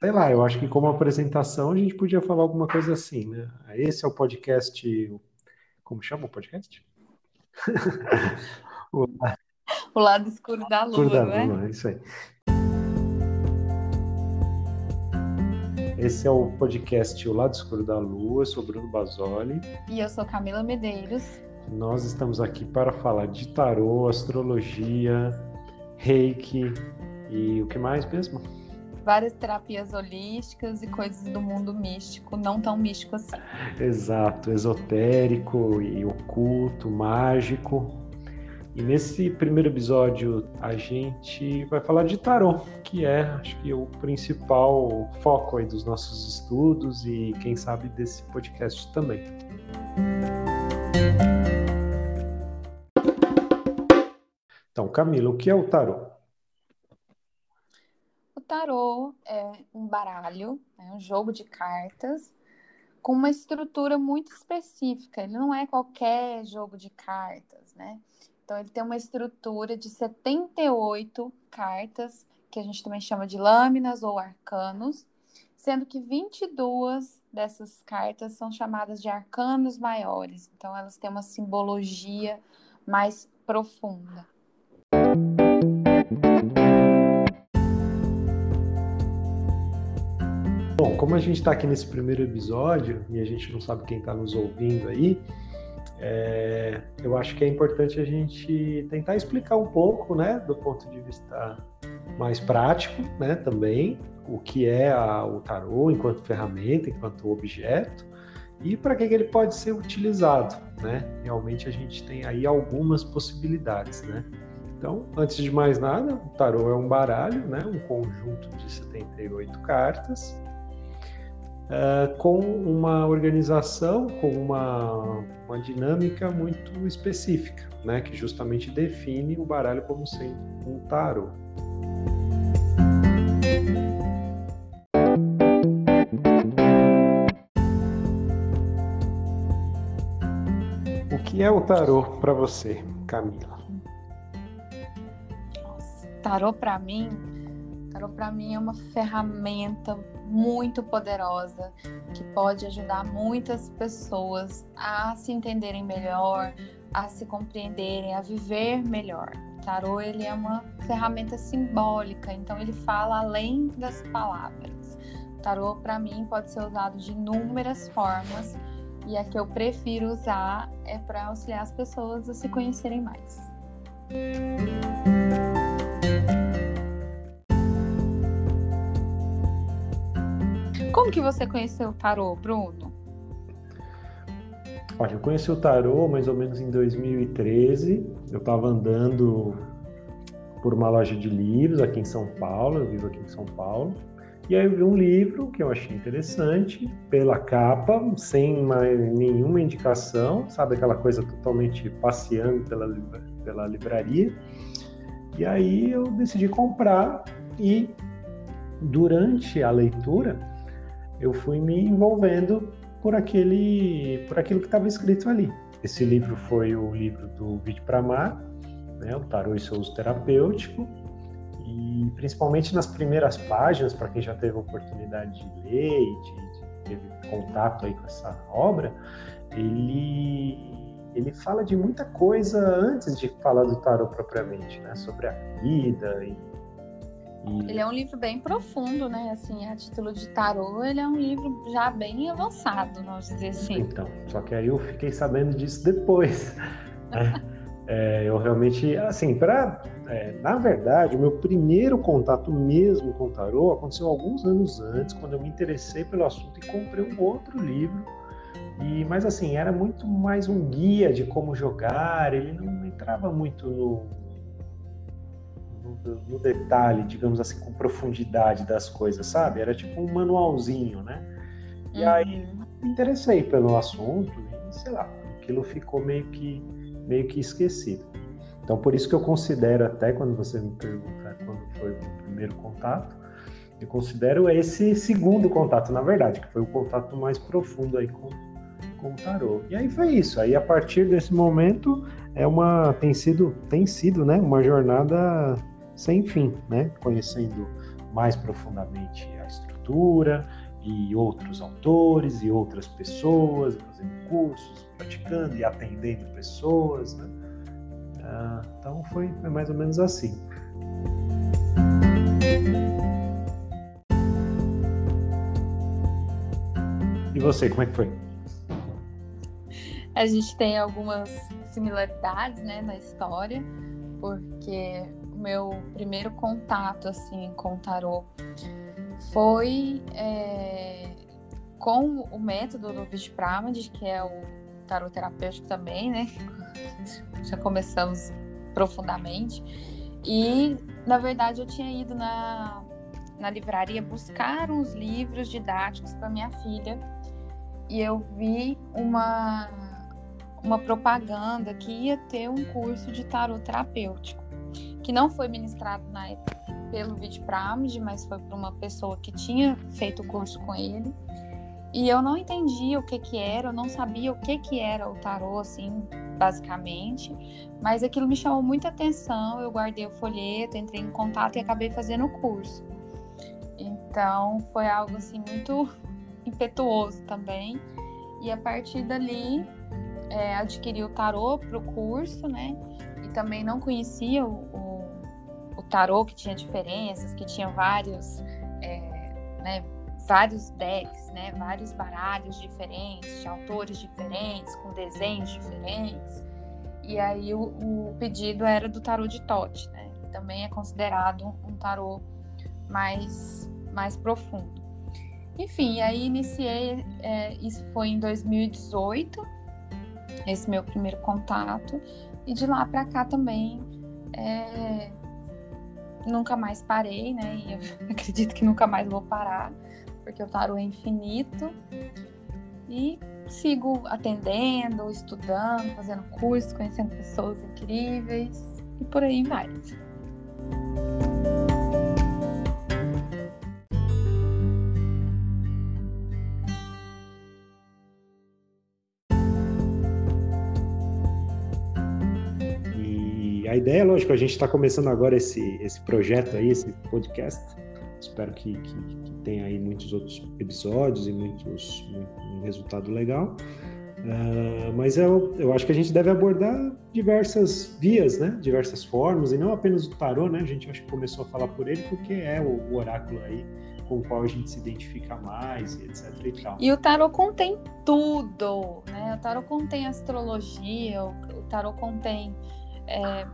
sei lá, eu acho que como apresentação a gente podia falar alguma coisa assim, né? Esse é o podcast. Como chama o podcast? o, o lado escuro da lua, escuro da né? lua, é isso aí. Esse é o podcast O Lado Escuro da Lua, eu sou Bruno Basoli. E eu sou Camila Medeiros. Nós estamos aqui para falar de tarô, astrologia, reiki e o que mais mesmo? Várias terapias holísticas e coisas do mundo místico, não tão místico assim. Exato, esotérico e oculto, mágico. E nesse primeiro episódio a gente vai falar de tarô, que é, acho que, o principal foco aí dos nossos estudos e, quem sabe, desse podcast também. Então, Camila, o que é o tarô? Tarô é um baralho, é um jogo de cartas com uma estrutura muito específica. Ele não é qualquer jogo de cartas, né? Então, ele tem uma estrutura de 78 cartas, que a gente também chama de lâminas ou arcanos, sendo que 22 dessas cartas são chamadas de arcanos maiores. Então, elas têm uma simbologia mais profunda. Bom, como a gente está aqui nesse primeiro episódio e a gente não sabe quem está nos ouvindo aí, é, eu acho que é importante a gente tentar explicar um pouco, né, do ponto de vista mais prático, né, também, o que é a, o tarô enquanto ferramenta, enquanto objeto, e para que, que, ele pode ser utilizado, né? Realmente a gente tem aí algumas possibilidades, né? Então, antes de mais nada, o tarô é um baralho, né? Um conjunto de 78 cartas, uh, com uma organização, com uma, uma dinâmica muito específica, né, que justamente define o baralho como sendo um tarô. O que é o tarô para você, Camila? tarô para mim, tarô para mim é uma ferramenta muito poderosa que pode ajudar muitas pessoas a se entenderem melhor, a se compreenderem, a viver melhor. O tarô ele é uma ferramenta simbólica, então ele fala além das palavras. O tarô para mim pode ser usado de inúmeras formas e a que eu prefiro usar é para auxiliar as pessoas a se conhecerem mais. Como que você conheceu o tarô, Bruno? Olha, eu conheci o tarô mais ou menos em 2013. Eu estava andando por uma loja de livros aqui em São Paulo, eu vivo aqui em São Paulo. E aí eu vi um livro que eu achei interessante, pela capa, sem mais nenhuma indicação, sabe aquela coisa totalmente passeando pela, pela livraria. E aí eu decidi comprar e durante a leitura eu fui me envolvendo por aquele, por aquilo que estava escrito ali. Esse livro foi o livro do Vídeo para né, o Tarô e seu uso terapêutico, e principalmente nas primeiras páginas, para quem já teve a oportunidade de ler e de, de ter contato aí com essa obra, ele ele fala de muita coisa antes de falar do tarot propriamente, né? Sobre a vida e e... Ele é um livro bem profundo, né? Assim, a título de tarô, ele é um livro já bem avançado, vamos dizer assim. Então, só que aí eu fiquei sabendo disso depois. Né? é, eu realmente, assim, para, é, na verdade, o meu primeiro contato mesmo com tarô aconteceu alguns anos antes, quando eu me interessei pelo assunto e comprei um outro livro. E, mas assim, era muito mais um guia de como jogar, ele não entrava muito no, no, no, detalhe, digamos assim, com profundidade das coisas, sabe? Era tipo um manualzinho, né? E uhum. aí me interessei pelo assunto e, sei lá, aquilo ficou meio que, meio que esquecido. Então, por isso que eu considero, até quando você me perguntar quando foi o primeiro contato, eu considero esse segundo contato, na verdade, que foi o contato mais profundo aí com, com o tarô. E aí foi isso. Aí a partir desse momento é uma tem sido tem sido, né, uma jornada sem fim, né? Conhecendo mais profundamente a estrutura e outros autores e outras pessoas, fazendo cursos, praticando e atendendo pessoas, né? Ah, então foi, mais ou menos assim. E você, como é que foi? A gente tem algumas similaridades, né, na história, porque meu primeiro contato, assim, com o tarô foi é, com o método do Vishpramad, que é o tarô terapêutico também, né? Já começamos profundamente. E, na verdade, eu tinha ido na, na livraria buscar uns livros didáticos para minha filha e eu vi uma, uma propaganda que ia ter um curso de tarô terapêutico, que não foi ministrado na época pelo Vidpramid, mas foi por uma pessoa que tinha feito o curso com ele. E eu não entendia o que que era, eu não sabia o que que era o tarô, assim, basicamente. Mas aquilo me chamou muita atenção, eu guardei o folheto, entrei em contato e acabei fazendo o curso. Então, foi algo, assim, muito impetuoso também. E a partir dali, é, adquiri o tarô para o curso, né? E também não conhecia o, o, tarô, que tinha diferenças, que tinha vários, é, né, vários decks, né? Vários baralhos diferentes, de autores diferentes, com desenhos diferentes. E aí o, o pedido era do tarô de Tote, né? Também é considerado um tarô mais, mais profundo. Enfim, aí iniciei, é, isso foi em 2018, esse meu primeiro contato, e de lá para cá também é, nunca mais parei, né? E eu acredito que nunca mais vou parar, porque o tarô é infinito. E sigo atendendo, estudando, fazendo cursos, conhecendo pessoas incríveis e por aí vai. A ideia, lógico, a gente está começando agora esse, esse projeto aí, esse podcast. Espero que, que, que tenha aí muitos outros episódios e muitos, muito, um resultado legal. Uh, mas eu, eu acho que a gente deve abordar diversas vias, né? Diversas formas, e não apenas o tarô, né? A gente acho que começou a falar por ele porque é o, o oráculo aí com o qual a gente se identifica mais e etc e tal. E o tarô contém tudo, né? O tarô contém astrologia, o, o tarô contém é,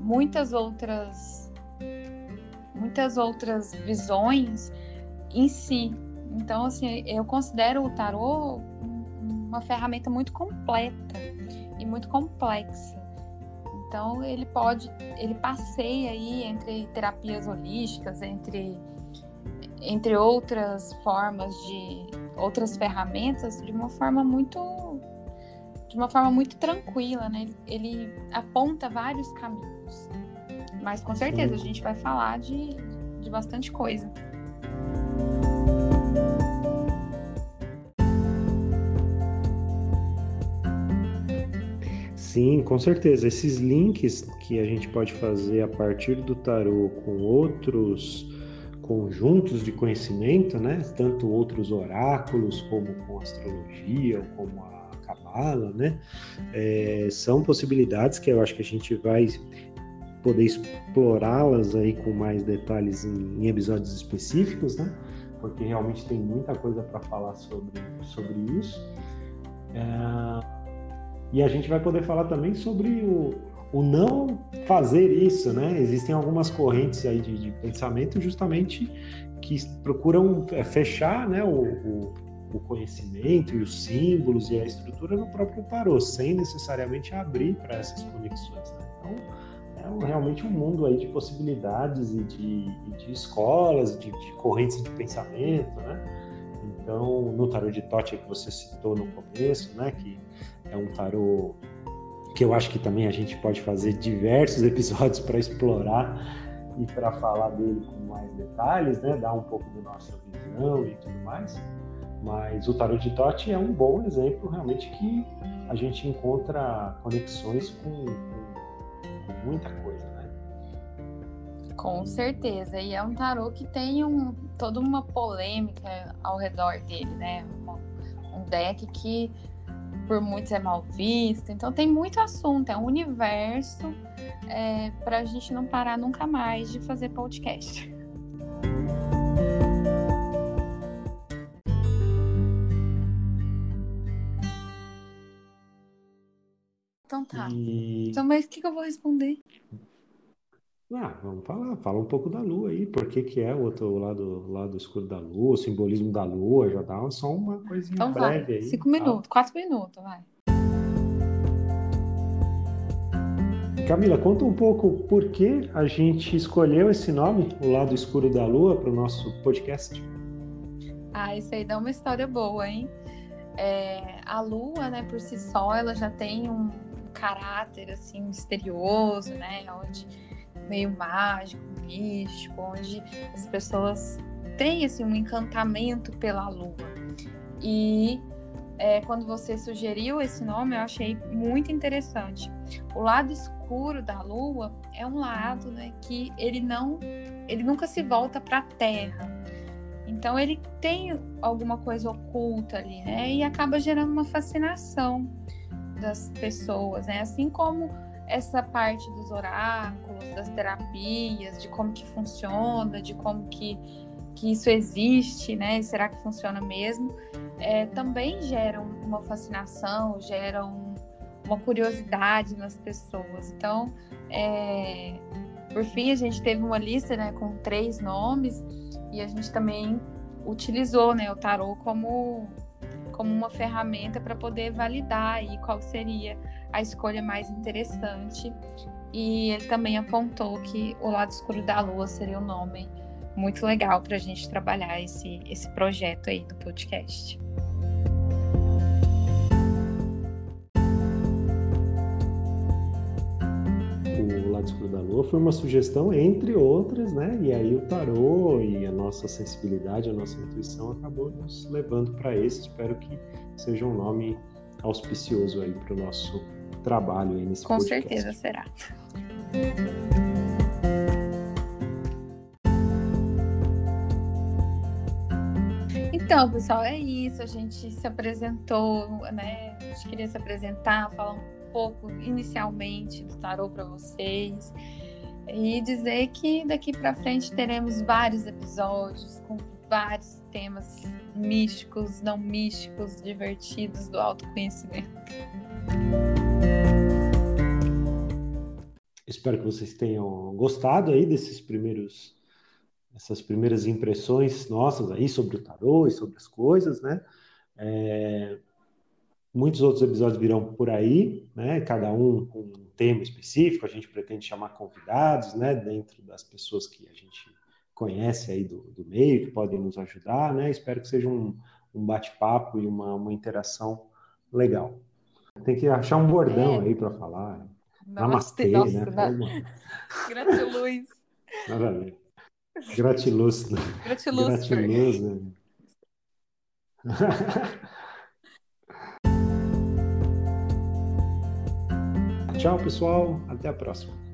muitas outras muitas outras visões em si. Então, assim, eu considero o tarô uma ferramenta muito completa e muito complexa. Então, ele pode, ele passeia aí entre terapias holísticas, entre entre outras formas de outras ferramentas de uma forma muito de uma forma muito tranquila, né? Ele, ele aponta vários caminhos. Mas com certeza a gente vai falar de, de bastante coisa. Sim, com certeza. Esses links que a gente pode fazer a partir do tarô com outros conjuntos de conhecimento, né? Tanto outros oráculos como com astrologia, ou como a cabala, né? É, são possibilidades que eu acho que a gente vai poder explorá-las aí com mais detalhes em, em, episódios específicos, né? Porque realmente tem muita coisa para falar sobre, sobre isso. É, e a gente vai poder falar também sobre o, o não fazer isso, né? Existem algumas correntes aí de, de pensamento justamente que procuram é, fechar né, o, o o conhecimento e os símbolos e a estrutura no próprio tarô, sem necessariamente abrir para essas conexões. Né? Então, realmente um mundo aí de possibilidades e de, e de escolas, de, de, correntes de pensamento, né? Então, no tarô de Tote que você citou no começo, né, que é um tarô que eu acho que também a gente pode fazer diversos episódios para explorar e para falar dele com mais detalhes, né, dar um pouco da nossa visão e tudo mais. Mas o tarot de Tote é um bom exemplo realmente que a gente encontra conexões com, com muita coisa, né? Com certeza. E é um tarot que tem um, toda uma polêmica ao redor dele, né? Uma, um deck que por muitos é mal visto. Então tem muito assunto, é um universo é, para a gente não parar nunca mais de fazer podcast. Então tá. E... Então, mas o que, que eu vou responder? Ah, vamos falar, fala um pouco da Lua aí, por que, que é o outro lado, lado escuro da Lua, o simbolismo da Lua, já dá só uma coisinha então breve vai. aí. Cinco tá? minutos, quatro minutos, vai. Camila, conta um pouco por que a gente escolheu esse nome, o lado escuro da Lua, para o nosso podcast. Ah, isso aí dá uma história boa, hein? É, a Lua, né, por si só, ela já tem um caráter assim misterioso, né, onde meio mágico, místico, onde as pessoas têm assim, um encantamento pela lua. E é, quando você sugeriu esse nome, eu achei muito interessante. O lado escuro da lua é um lado né, que ele não, ele nunca se volta para a Terra. Então ele tem alguma coisa oculta ali, né? E acaba gerando uma fascinação das pessoas, né? Assim como essa parte dos oráculos, das terapias, de como que funciona, de como que, que isso existe, né? Será que funciona mesmo? É, também geram uma fascinação, geram uma curiosidade nas pessoas. Então, é, por fim, a gente teve uma lista né, com três nomes e a gente também utilizou né, o tarô como, como uma ferramenta para poder validar aí qual seria a escolha mais interessante. E ele também apontou que o lado escuro da lua seria um nome muito legal para a gente trabalhar esse, esse projeto aí do podcast. Foi uma sugestão entre outras, né? E aí o tarô e a nossa sensibilidade, a nossa intuição acabou nos levando para esse. Espero que seja um nome auspicioso aí para o nosso trabalho aí nesse Com podcast. certeza será. Então, pessoal, é isso. A gente se apresentou, né? A gente queria se apresentar, falar um pouco inicialmente do tarô para vocês e dizer que daqui para frente teremos vários episódios com vários temas místicos, não místicos, divertidos do autoconhecimento. Espero que vocês tenham gostado aí desses primeiros essas primeiras impressões nossas aí sobre o tarô e sobre as coisas, né? É, muitos outros episódios virão por aí, né? Cada um com um tema específico. A gente pretende chamar convidados, né? Dentro das pessoas que a gente conhece aí do, do meio, que podem nos ajudar, né? Espero que seja um, um bate-papo e uma, uma interação legal. Tem que achar um bordão é. aí para falar. Namastê, Namastê nossa, né? Gratiluz. Nada a ver. Gratiluz. Gratiluz. Gratiluz, né? Tchau, pessoal. Até a próxima.